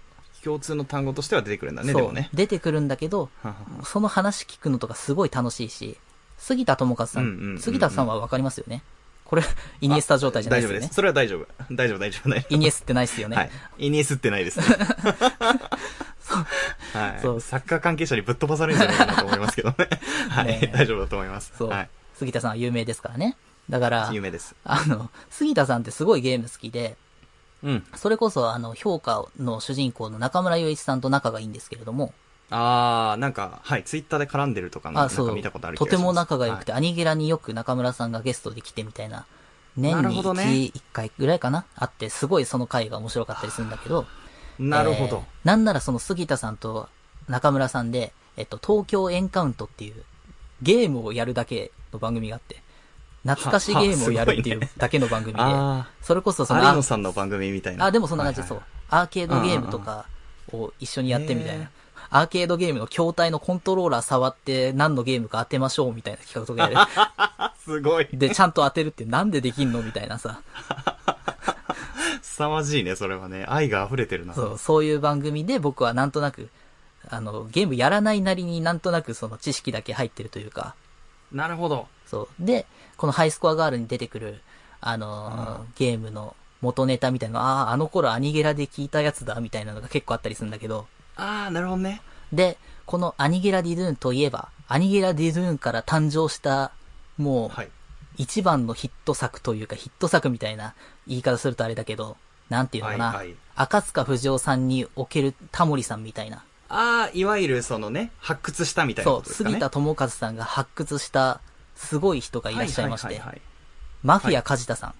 共通の単語としては出てくるんだね、でもね。出てくるんだけど、はははその話聞くのとかすごい楽しいし、杉田智和さん、うんうんうんうん杉田さんはわかりますよねこれ、イニエスタ状態じゃないですよね大丈夫です。。それは大丈夫。大丈夫、大丈夫、大丈夫。イニエスってないですよね。はい。イニエスってないですね。はい。そうサッカー関係者にぶっ飛ばされるんじゃないかなと思いますけどね。はねい。大丈夫だと思います。そう、はい。杉田さんは有名ですからね。だから、有名です。あの、杉田さんってすごいゲーム好きで、うん。それこそ、あの、評価の主人公の中村祐一さんと仲がいいんですけれども、あー、なんか、はい、ツイッターで絡んでるとかの、なあ、そう。んか見たことある気とても仲が良くはて、アニゲラによく中村さんがゲストで来てみたいな、年にほどね。1, 1回ぐらいかなあって、すごいその回が面白かったりするんだけど、いなるほど。えーなんならその杉田さんと中村さんで、えっと、東京エンカウントっていう、ゲームをやるだけの番組があって、懐かしゲームをやるっていうだけの番組で、あそれこそー、その、有野さんの番組みたいな。あ、でもそんな感じで、そうはい。アーケードゲームとかを一緒にやってみたいな。アーケードゲームの筐体のコントローラー触って何のゲームか当てましょうみたいな企画とかやはい すごい。る。で、ちゃんと当てるってなんでできんのみたいなさ。凄まじいね、それはね。愛が溢れてるな。そう、そういう番組で僕はなんとなく、あの、ゲームやらないなりになんとなくその知識だけ入ってるというか、なるほど。そう。で、このハイスコアガールに出てくる、あのーゲームの元ネタみたいなのああ、あの頃アニゲラで聞いたやつだ、みたいなのが結構あったりするんだけど、あー、なるほどね。で、このアニゲラ・ディドゥーンといえば、アニゲラ・ディドゥーンから誕生した、もうは、い。一番のヒット作というか、ヒット作みたいな言い方するとあれだけど、なんていうのかな、はいはい赤塚不二夫さんにおけるタモリさんみたいな。あー、いわゆるそのね、発掘したみたいなそう、ことですかね。杉田智和さんが発掘した、すごい人がいらっしゃいまして、ははははいマフィア梶田さん。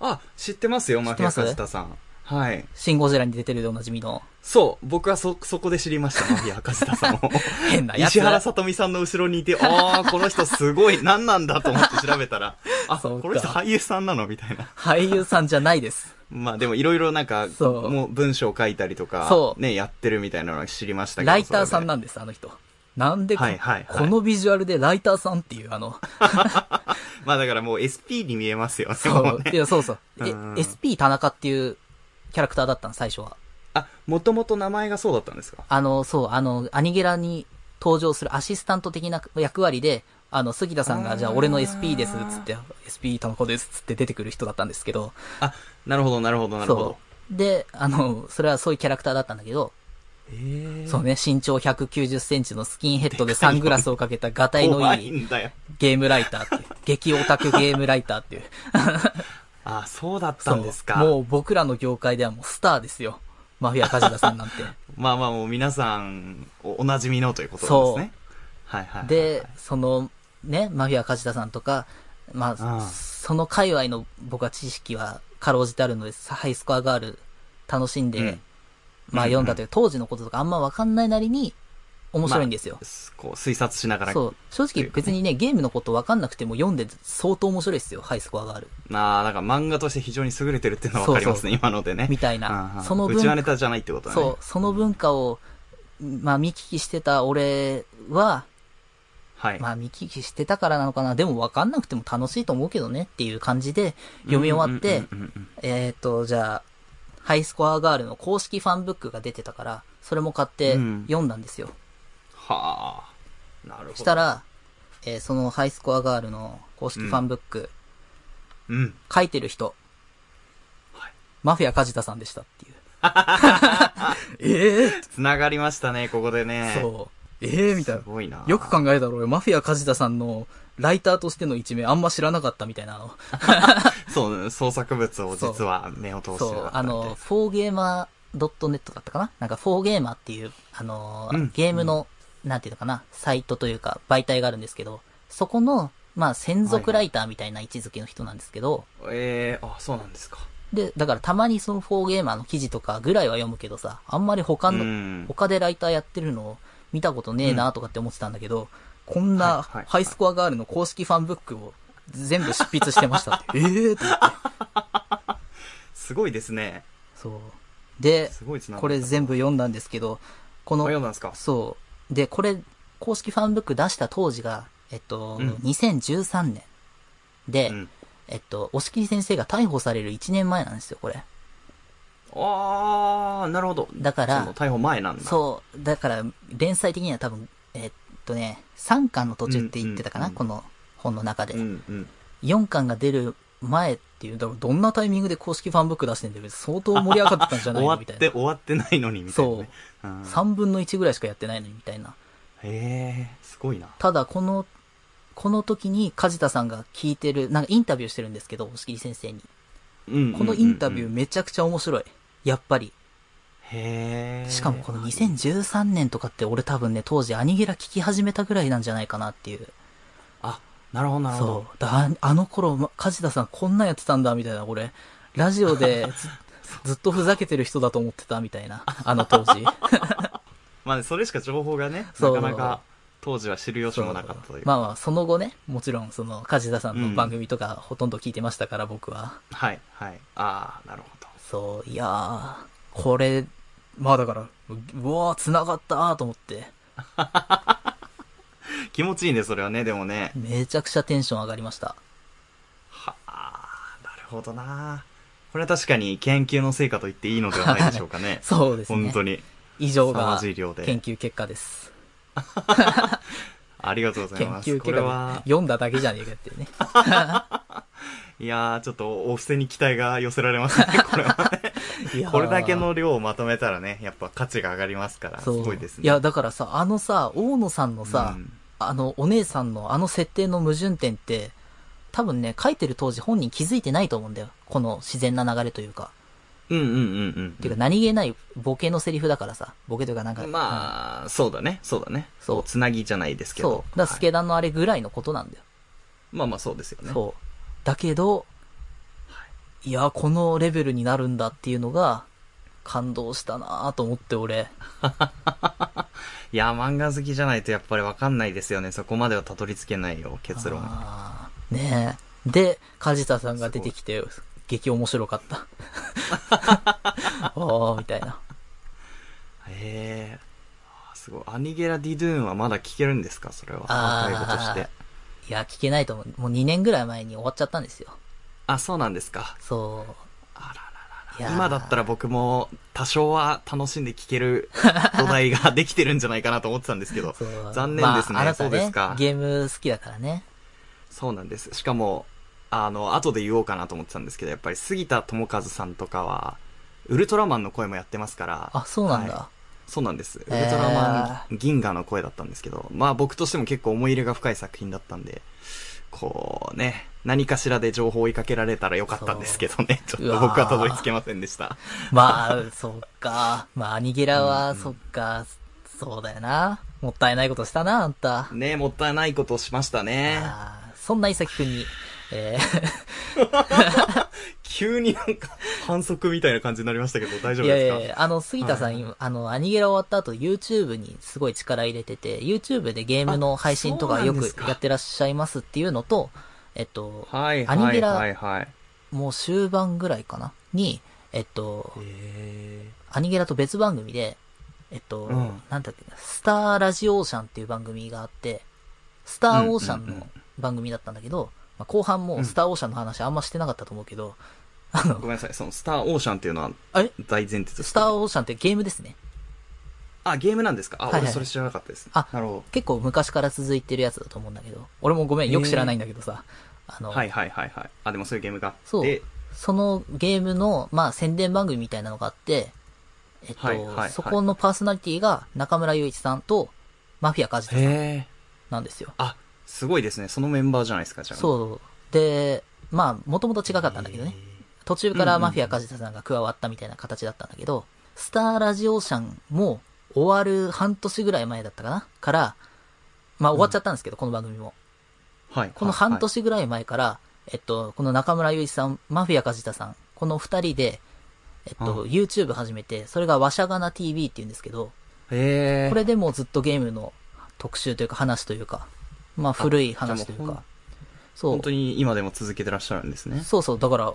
あ、知ってますよ、マフィア梶田さん。はい。シンゴジラに出てるでおなじみのそう、僕はそ、そこで知りました、マフィア梶田さんを。変なやつ。石原さとみさんの後ろにいて、ああ、この人すごい、何なんだと思って調べたら、あ、そうかこの人俳優さんなの？みたいな。俳優さんじゃないです。まあでもいろいろなんか、そうもう文章を書いたりとか、そうね、やってるみたいなのは知りましたけど。ライターさんななんです、あの人。なんでこ、はいはいはいこのビジュアルでライターさんっていう、あの、まあだからもう SP に見えますよね。そう、いや、そうそう。SP 田中っていうキャラクターだったの、最初は。あ、もともと名前がそうだったんですか？あの、そう、あの、アニゲラに登場するアシスタント的な役割で、あの、杉田さんが、じゃあ俺の SP です、つって、SP 田中です、つって出てくる人だったんですけど、あ、なるほど、なるほど、なるほど。で、あの、それはそういうキャラクターだったんだけど、えーそうね、身長190センチのスキンヘッドでサングラスをかけたガタイの怖いい。ゲームライターっていう、激オタクゲームライターっていう。あ、そうだったんですか。もう僕らの業界ではもうスターですよ。マフィア梶田さんなんて。まあまあもう皆さんおおなじみのということですね。はいはいはいはい。で、その、ね、マフィア梶田さんとか、まあ、その界隈の僕は知識はかろうじてあるので、ハイスコアガール楽しんで、うんまあうん読んだという、当時のこととかあんまわかんないなりに面白いんですよ。まあこう推察しながら。そう。正直別にね、ゲームのことわかんなくても読んで相当面白いですよ、ハイスコアガール。まあ、なんか漫画として非常に優れてるっていうのはわかりますね、そう今のでね。みたいうんう。んなそのうちはネ文化、タじゃないってことだね。そう、その文化を、まあ見聞きしてた俺は、はい。まあ見聞きしてたからなのかな。でも分かんなくても楽しいと思うけどねっていう感じで読み終わって、うんうんうんうんえっ、と、じゃあ、ハイスコアガールの公式ファンブックが出てたから、それも買ってうん読んだんですよ。はあ。なるほど。した、ら、えーそのハイスコアガールの公式ファンブック、うん。書いてる人、はいマフィア梶田さんでしたっていう。ええつながりましたね、ここでね。そう。ええみたいなす。ごいな。よく考えたら俺、マフィア梶田さんのライターとしての一面あんま知らなかったみたいなあの。そう、創作物を実は目を通してそうなかっ、たみたいあの、フォーゲーマー .net だったかな？なんか、フォーゲーマーっていう、あのーうんゲームの、なんていうのかな、サイトというか、媒体があるんですけど、そこの、まあ、専属ライターみたいな位置づけの人なんですけど、ええあ、そうなんですか。で、だからたまにそのフォーゲーマーの記事とかぐらいは読むけどさ、あんまり他の、うん他でライターやってるのを見たことねえなとかって思ってたんだけど、こんはいなハイスコアガールの公式ファンブックを全部執筆してましたって。え えー、と思って。すごいですね。そう。で、これ全部読んだんですけど、こあの、読んだんですか？そう。で、これ、公式ファンブック出した当時が、えっと、うん2013年。で、うん。えっと、押切先生が逮捕される1年前なんですよ、これ。あー、なるほど。だから逮捕前なんだ。そう。だから、連載的には多分、えっとね、3巻の途中って言ってたかな、うんうんうんこの本の中で。うんうん。4巻が出る前っていう、だからどんなタイミングで公式ファンブック出してんだよ。相当盛り上がってたんじゃない終わっの？みたいな。て、終わってないのに、みたいな、ね。そう。ん、3分の1ぐらいしかやってないのに、みたいな。へえ、すごいな。ただ、この、この時に梶田さんが聞いてる、なんかインタビューしてるんですけど、押切先生に。このインタビューめちゃくちゃ面白い。やっぱり。へえ。しかもこの2013年とかって俺多分ね、当時アニゲラ聞き始めたぐらいなんじゃないかなっていう。あ、なるほど、なるほど。そう。だああの頃、ま梶田さんこんなんやってたんだ、みたいな。俺、ラジオで ずずっとふざけてる人だと思ってた、みたいな。あの当時。まあ、それしか情報がね、なかなか当時は知る由もなかったという。まあまあ、その後ね、もちろん、その、梶田さんの番組とかほとんど聞いてましたから、僕は。はい、はい。ああ、なるほど。そう、いやー、これ、まあだから、ううわー、繋がったーと思って、気持ちいいね、それはね、でもね。めちゃくちゃテンション上がりました。はあ、なるほどな。これは確かに研究の成果と言っていいのではないでしょうかね。そうですね。本当に。以上がじい量で研究結果です。ありがとうござい研ます。こ究結果れは、読んだだけじゃねえかっていうね。いやー、ちょっとお布施に期待が寄せられますね、これはね。これだけの量をまとめたらね、やっぱ価値が上がりますから、す。ごいですね。いや、だからさ、あのさ、大野さんのさ、うんあの、お姉さんのあの設定の矛盾点って、多分ね、書いてる当時本人気づいてないと思うんだよ。この自然な流れというか。うんうんうんうん。っていうか、何気ないボケのセリフだからさ。ボケというかなんか。まあ、そうだね、そうだね。そうつなぎじゃないですけど。そう。だから、スケダンのあれぐらいのことなんだよ。まあまあそうですよね。そう。だけど、いや、このレベルになるんだっていうのが、感動したなぁと思って俺。いや、漫画好きじゃないとやっぱりわかんないですよね。そこまではたどり着けないよ、結論。あーねえ。で、梶田さんが出てきて、激面白かった。おー、みたいな。へえ。あすごい。アニゲラ・ディドゥーンはまだ聞けるんですか？それは。アーカイブとして。いや、聞けないと思う。もう2年ぐらい前に終わっちゃったんですよ。あ、そうなんですか。そう。今だったら僕も多少は楽しんで聞ける 土台ができてるんじゃないかなと思ってたんですけど。残念ですね。まあ、あなたねそうですか。ゲーム好きだからね。そうなんです。しかも、あの、後で言おうかなと思ってたんですけど、やっぱり杉田智和さんとかは、ウルトラマンの声もやってますから。あ、そうなんだ。はいそうなんです。ウルトラマン銀河の声だったんですけど、まあ僕としても結構思い入れが深い作品だったんで、こうね、何かしらで情報を追いかけられたらよかったんですけどね、ちょっと僕はたどり着けませんでした。まあ、そっか。まあ、アニゲラは、うんそっか。そうだよな。もったいないことしたな、あんた。ねもったいないことをしましたね。そんな伊崎くんに、え 急になんか反則みたいな感じになりましたけど、大ー、丈夫ですか？いやいやあの、杉田さん、はい今あの、アニゲラ終わった後、YouTube にすごい力入れてて、YouTube でゲームの配信とかよくやってらっしゃいますっていうのと、えっと、はいはいアニゲラはいはい。もう終盤ぐらいかなに、えっと、えアニゲラと別番組で、えっと、うんなんだっけな、スターラジオーシャンっていう番組があって、スターオーシャンうんうんうんの番組だったんだけど、まあ、後半もスターオーシャンの話あんましてなかったと思うけど、あー、ごの、めんなさい、そのスターオーシャンっていうのはあれ？大前提ですスターかオーシャンってゲームですね。あ、ゲームなんですか？あ、はいはい俺それ知らなかったです。あなるほ結構昔から続いてるやつだと思うんだけど、俺もごめん、よく知らないんだけどさ、あの、ど。はいはいはいはい。あ、でもそういうゲームがあって。そうそのゲームの、まあ、宣伝番組みたいなのがあって、えっと、はいはいはいそこのパーソナリティが中村雄一さんとマフィア梶田さんへえ。なんですよ。あ、すごいですね。そのメンバーじゃないですか、じゃあ。う。そう。で、まあ、もともと違かったんだけどね。途中からマフィア梶田さんが加わったみたいな形だったんだけど、スターラジオーシャンも終わる半年ぐらい前だったかな？から、まあ終わっちゃったんですけど、この番組も。はい。この半年ぐらい前から、えっと、この中村雄一さん、マフィア梶田さん、この二人で、えっと、うん YouTube 始めて、それがわしゃがな TV って言うんですけど。これでもうずっとゲームの特集というか話というか、まあ古い話というか、そう本。当に今でも続けてらっしゃるんですね。そうそう、だから、あ、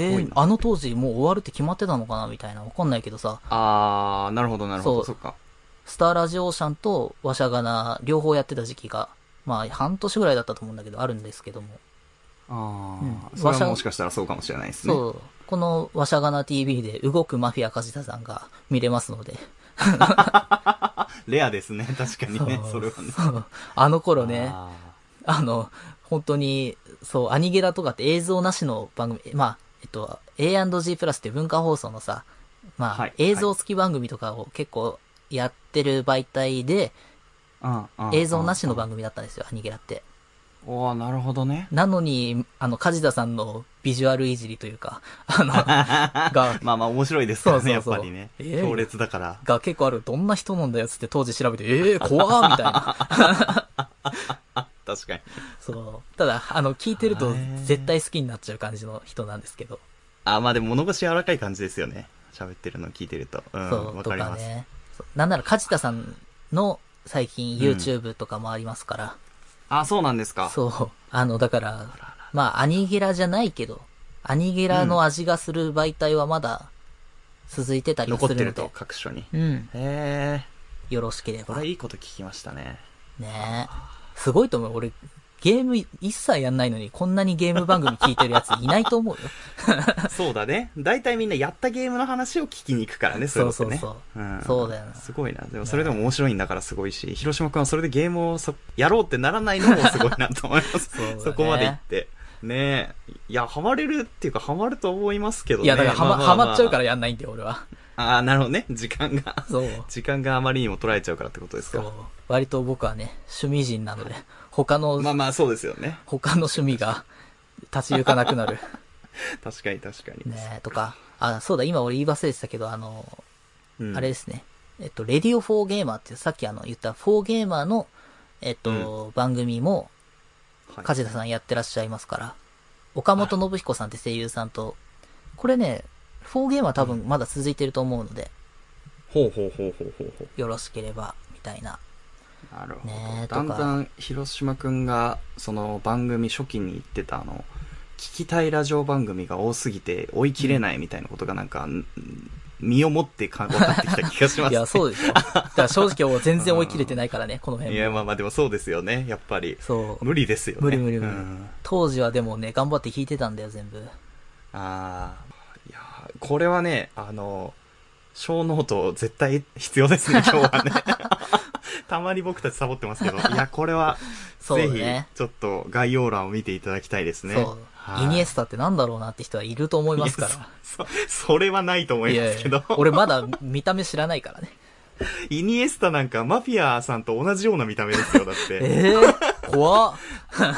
えーあの当時もう終わるって決まってたのかなみたいな、わかんないけどさ、あー、なるほどなるほど。そそうっか。スターラジオーシャンとワシャガナ両方やってた時期が、まあ半年ぐらいだったと思うんだけど、あるんですけども。あうんー。それはもしかしたらそうかもしれないですね。そう、このワシャガナ TV で動くマフィア梶田さんが見れますので。レアですね。確かにね。それはね。あの頃ね、ああの、本当に、そう、アニゲラとかって映像なしの番組、まあ、えっと、A&G プラスって文化放送のさ、まあ、はい映像付き番組とかを結構やってる媒体で、ーうんうん映像なしの番組だったんですよ、アニゲラって。おー、なるほどね。なのに、あの、梶田さんのビジュアルいじりというか、あの、が、まあまあ面白いですからね、そうそうそうやっぱりね。えー強烈だから。が結構ある、どんな人なんだよっつって当時調べて、ええー、怖ーみたいな。確かに。そう。ただ、あの、聞いてると絶対好きになっちゃう感じの人なんですけど。あ、まあでも物腰柔らかい感じですよね。喋ってるの聞いてると。うん、そう、とわかります。かね。なんなら、梶田さんの最近 YouTube とかもありますから、あ、そうなんですか。そう。あの、だから、まあ、アニゲラじゃないけど、アニゲラの味がする媒体はまだ続いてたりはするので残ってると、、各所に。うん。へえ。よろしければ。これいいこと聞きましたね。ねすごいと思う。俺、ゲーム一切やんないのに、こんなにゲーム番組聞いてるやついないと思うよ。そうだね。大体みんなやったゲームの話を聞きに行くからね、そう。そうそううんそうだよなすごいな。でもそれでも面白いんだからすごいし、広島君はそれでゲームをそやろうってならないのもすごいなと思います。そねそこまで行って。ねえ。いや、ハマれるっていうか、ハマると思いますけどね。いや、だからはま、はまっちゃうからや。やんないんだよ、俺は。ああ、なるほどね。時間が。そう。時間があまりにも取られちゃうからってことですかそう。。割と僕はね、趣味人なので、他の、まあまあ、そうですよね。他の趣味が立ち行かなくなる。確かに確かに。ねとか、あ、そうだ、今俺言い忘れてたけど、あの、うんあれですね。えっと、レディオフォーゲーマーっていうさっきあの言ったフォーゲーマーの、えっと、番組も、はい梶田さんやってらっしゃいますから、岡本信彦さんって声優さんとこれね、4ゲームは多分まだ続いてると思うので、ほうほうほうほうほうほう。よろしければ、みたいな。なるほど。だんだん、広島くんが、その番組初期に言ってたあの、聞きたいラジオ番組が多すぎて追い切れないみたいなことがなんか、ん身をもってか分かってきた気がします、ね。いや、そうですよ。だから正直俺全然追い切れてないからね、この辺も。いや、まあまあでもそうですよね、やっぱり。そう。無理ですよね。無理無理無理うん当時はでもね、頑張って弾いてたんだよ、全部。ああ、いやー、これはね、あの、ショーノート絶対必要ですね、今日はね。たまに僕たちサボってますけど、いや、これは、ぜねひ、ちょっと概要欄を見ていただきたいですね。そう。はいイニエスタってなんだろうなって人はいると思いますかいやそ、そ それはないと思ら。いますけど。俺まだ見た目知らないからね。イニエスタなんかマフィアさんと同じような見た目ですよ、だって。ええ怖っ。そっ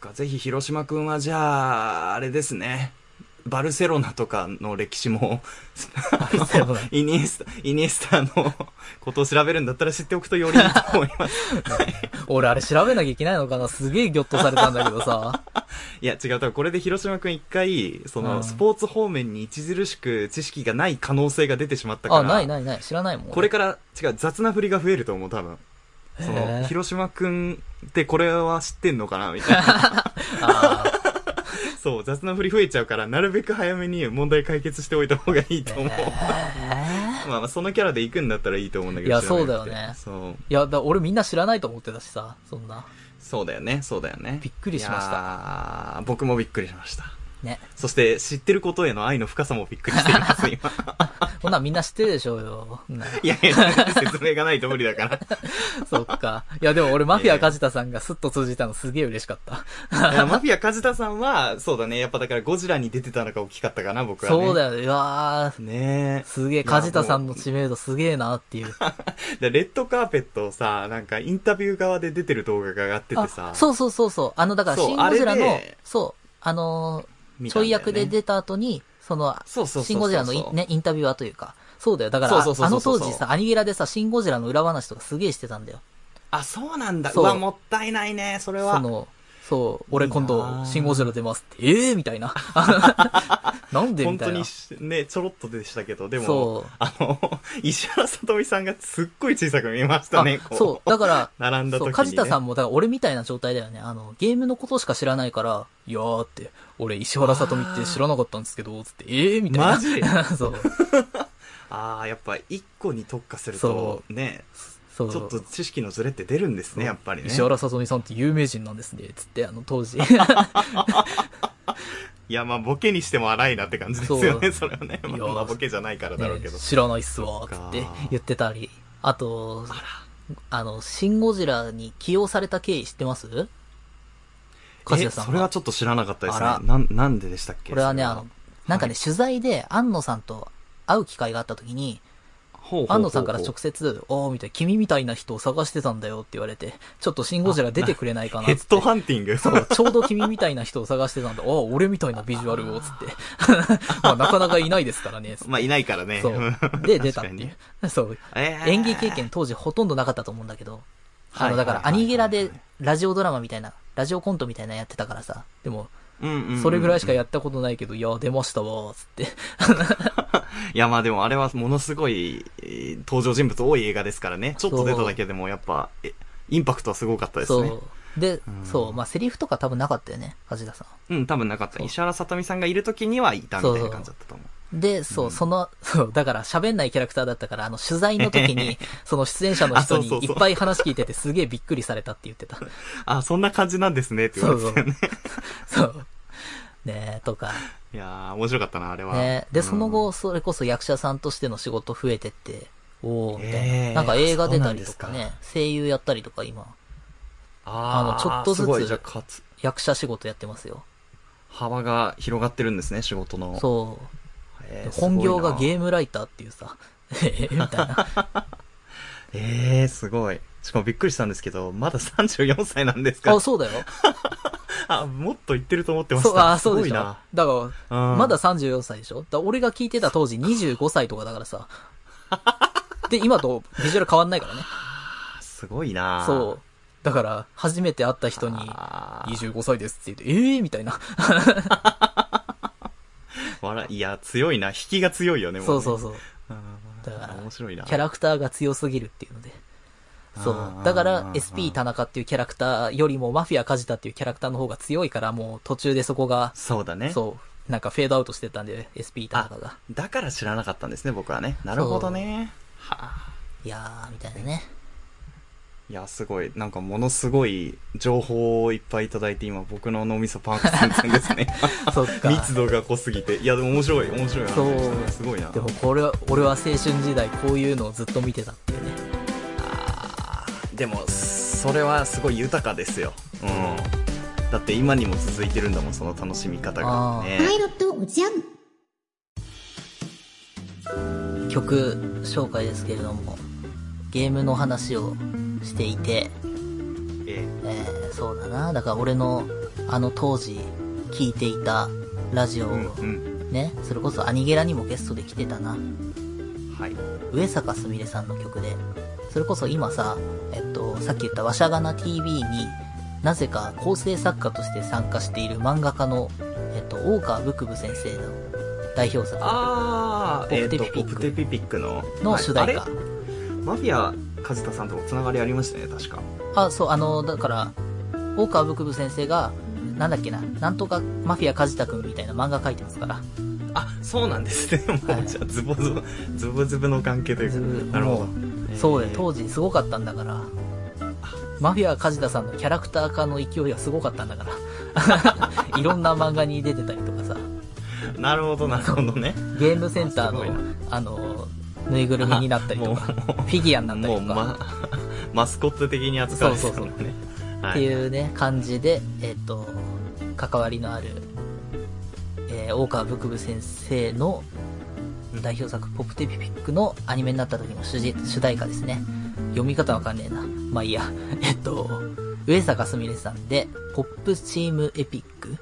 か、ぜひ広島くんはじゃあ、あれですね。バルセロナとかの歴史も、イニエスタ、イニエスタのことを調べるんだったら知っておくとよりいいと思います。俺あれ調べなきゃいけないのかな？すげえギョッとされたんだけどさ。いや、違う、多分これで広島くん一回、そうの、んスポーツ方面に著しく知識がない可能性が出てしまったから。あ、ないないない。知らないもん。これから、違う、雑な振りが増えると思う、多分。そへの、ー広島くんってこれは知ってんのかな？みたいな。あそう、雑な振り増えちゃうから、なるべく早めに問題解決しておいた方がいいと思う。ーえ まあまあ、そのキャラで行くんだったらいいと思うんだけど。いやそうだよねそう。ーいや、だ俺みんな知らないと思ってたしさ、そんな。そうだよね、そうだよね。びっくりしましたた。僕もびっくりしました。ね。そして、知ってることへの愛の深さもびっくりしています、今。こんなんみんな知ってるでしょうよ。いやいや、説明がないと無理だから。そっか。いやでも俺マフィア梶田さんがスッと通じたのすげえ嬉しかった。マフィア梶田さんは、そうだね。やっぱだからゴジラに出てたのが大きかったかな、僕は、ね。そうだよ。いやー、ねすげえ、梶田さんの知名度すげえなっていう。でレッドカーペットをさ、なんかインタビュー側で出てる動画が上がっててさ。あそうそうそうそう。あの、だから、シン・ゴジラのそう、あのーちょい役で出た後に、その、シン・ゴジラのね、インタビュアーというか、そうだよ。だから、あの当時さ、アニゲラでさ、シン・ゴジラの裏話とかすげえしてたんだよ。あ、そうなんだ。うわ、もったいないね、それは。その、そう、俺今度シン・ゴジラ出ますって、ええー、みたいな。なんでみたいな本当に。しね、ちょろっとでしたけど、でもあの、石原さとみさんがすっごい小さく見えましたね、そう、だから、そう、並んだ時に、ね。梶田さんも、だから俺みたいな状態だよね。あの、ゲームのことしか知らないから、いやーって、俺石原さとみって知らなかったんですけど、つって、ええー、みたいな。マジ？そう。ああ、やっぱ一個に特化するそと、ね。ちょっと知識のズレって出るんですね、やっぱりね。石原さとみさんって有名人なんですね、つって、あの、当時。いや、まあ、ボケにしても荒いなって感じですよね、そそれはね。まあ、いやまあボケじゃないからだろうけど。ね知らないっすわ、つそって言ってたり。あと、あの、シン・ゴジラに起用された経緯知ってます？梶え、田さんそれはが。ちょっと知らなかったですね。なん、なんででしたっけ？これはね、あの、なんかね、はい取材で安野さんと会う機会があった時に、安野さんから直接、おーみたいな、君みたいな人を探してたんだよって言われて、ちょっとシン・ゴジラ出てくれないかなってヘッド。ハンティング。そう、ちょうど君みたいな人を探してたんだ。あ、俺みたいなビジュアルを、つって。まあ、なかなかいないですからね、まあ、いないからね。そう。で、出たっていう。そう。えー演技経験当時ほとんどなかったと思うんだけど。あの、はいだから、アニゲラでラジオドラマみたいな、ラジオコントみたいなのやってたからさ。でも、それぐらいしかやったことないけど、いや、出ましたわ、つって。いや、まあでもあれはものすごい、えー登場人物多い映画ですからね。ちょっと出ただけでもやっぱ、えインパクトはすごかったですね。そう。で、うんそう、まあ、セリフとか多分なかったよね、梶田さん。うん、多分なかった。そう石原さとみさんがいる時にはいたみたいな感じだったと思う。で、そう、うんその、そう、だから喋んないキャラクターだったから、あの、取材の時に、その出演者の人にいっぱい話聞いてて、すげえびっくりされたって言ってた。あ、そんな感じなんですねって言われてたよね。そう。ねえ、とか。いやー、面白かったな、あれは。ねで、うんその後、それこそ役者さんとしての仕事増えてって、おー、みたいな。えーなんか映画出たりとかね、声優やったりとか今、あーあのちょっとずつ役者仕事やってますよ。幅が広がってるんですね、仕事の。そう。えー本業がーゲームライターっていうさ、え ーみたいな。えー、すごい。しかもびっくりしたんですけど、まだ34歳なんですか？あ、そうだよ。あ、もっと言ってると思ってました。そう、あ、そうでしょ。すごいなだから、うんまだ34歳でしょ？だ俺が聞いてた当時25歳とかだからさ。で、今とビジュアル変わんないからね。すごいなそう。だから、初めて会った人に、あー25歳ですって言って、ええー、みたいな。笑いや、強いな。引きが強いよね、もそうそうそう。う。うんだから面白いな。キャラクターが強すぎるっていうので。そう。だから SP 田中っていうキャラクターよりもマフィア梶田っていうキャラクターの方が強いから、もう途中でそこが、そうだね。そう、なんかフェードアウトしてたんで、SP 田中が。だから知らなかったんですね、僕はね。なるほどね。はあ。いやー、みたいなね。いや、すごい。なんかものすごい情報をいっぱいいただいて、今僕の脳みそパンク寸前ですね。そっか。密度が濃すぎて。いや、でも面白い、面白い話そうでしたね。すごいな。でもこれは、俺は青春時代こういうのをずっと見てたっていうね。でも、それはすごい豊かですよ。うん。だって今にも続いてるんだもん、その楽しみ方が。ねパイロットおじゃん。曲紹介ですけれども、ゲームの話をしていて、ええー、そうだな。だから俺の、あの当時、聴いていたラジオをえうん、うん。ね、それこそアニゲラにもゲストで来てたな。はい。上坂すみれさんの曲で、それこそ今さ、えっと、さっき言ったわしゃがな TV になぜか構成作家として参加している漫画家の、えっと、大川ブクブ先生の代表作あー、ポえっ、と、プテピピックポプテピピックの。の主題歌。マフィア、和田さんともつながりありましたね、確か。あ、そう、あの、だから、大川ブクブ先生が、なんだっけな、なんとかマフィア梶田くんみたいな漫画描いてますから。あ、そうなんですね。もう、はいじゃあ、ズボズボ、ズボズボの関係というか。なるほどそうだよ、えー当時すごかったんだから。マフィア梶田さんのキャラクター化の勢いがすごかったんだから。いろんな漫画に出てたりとかさ。なるほど、なるほどね。ゲームセンターのあの、ぬいぐるみになったりとか、フィギュアになったりとか、ま、マスコット的に扱われてたそうそうのね。ってはい。いうね、感じで、えっ、と、関わりのある、えー大川ブクブ先生の代表作、ポップテピピックのアニメになった時の主主題歌ですね。読み方わかんねえな。まあいいや。えっと、上坂すみれさんで、ポップチームエピック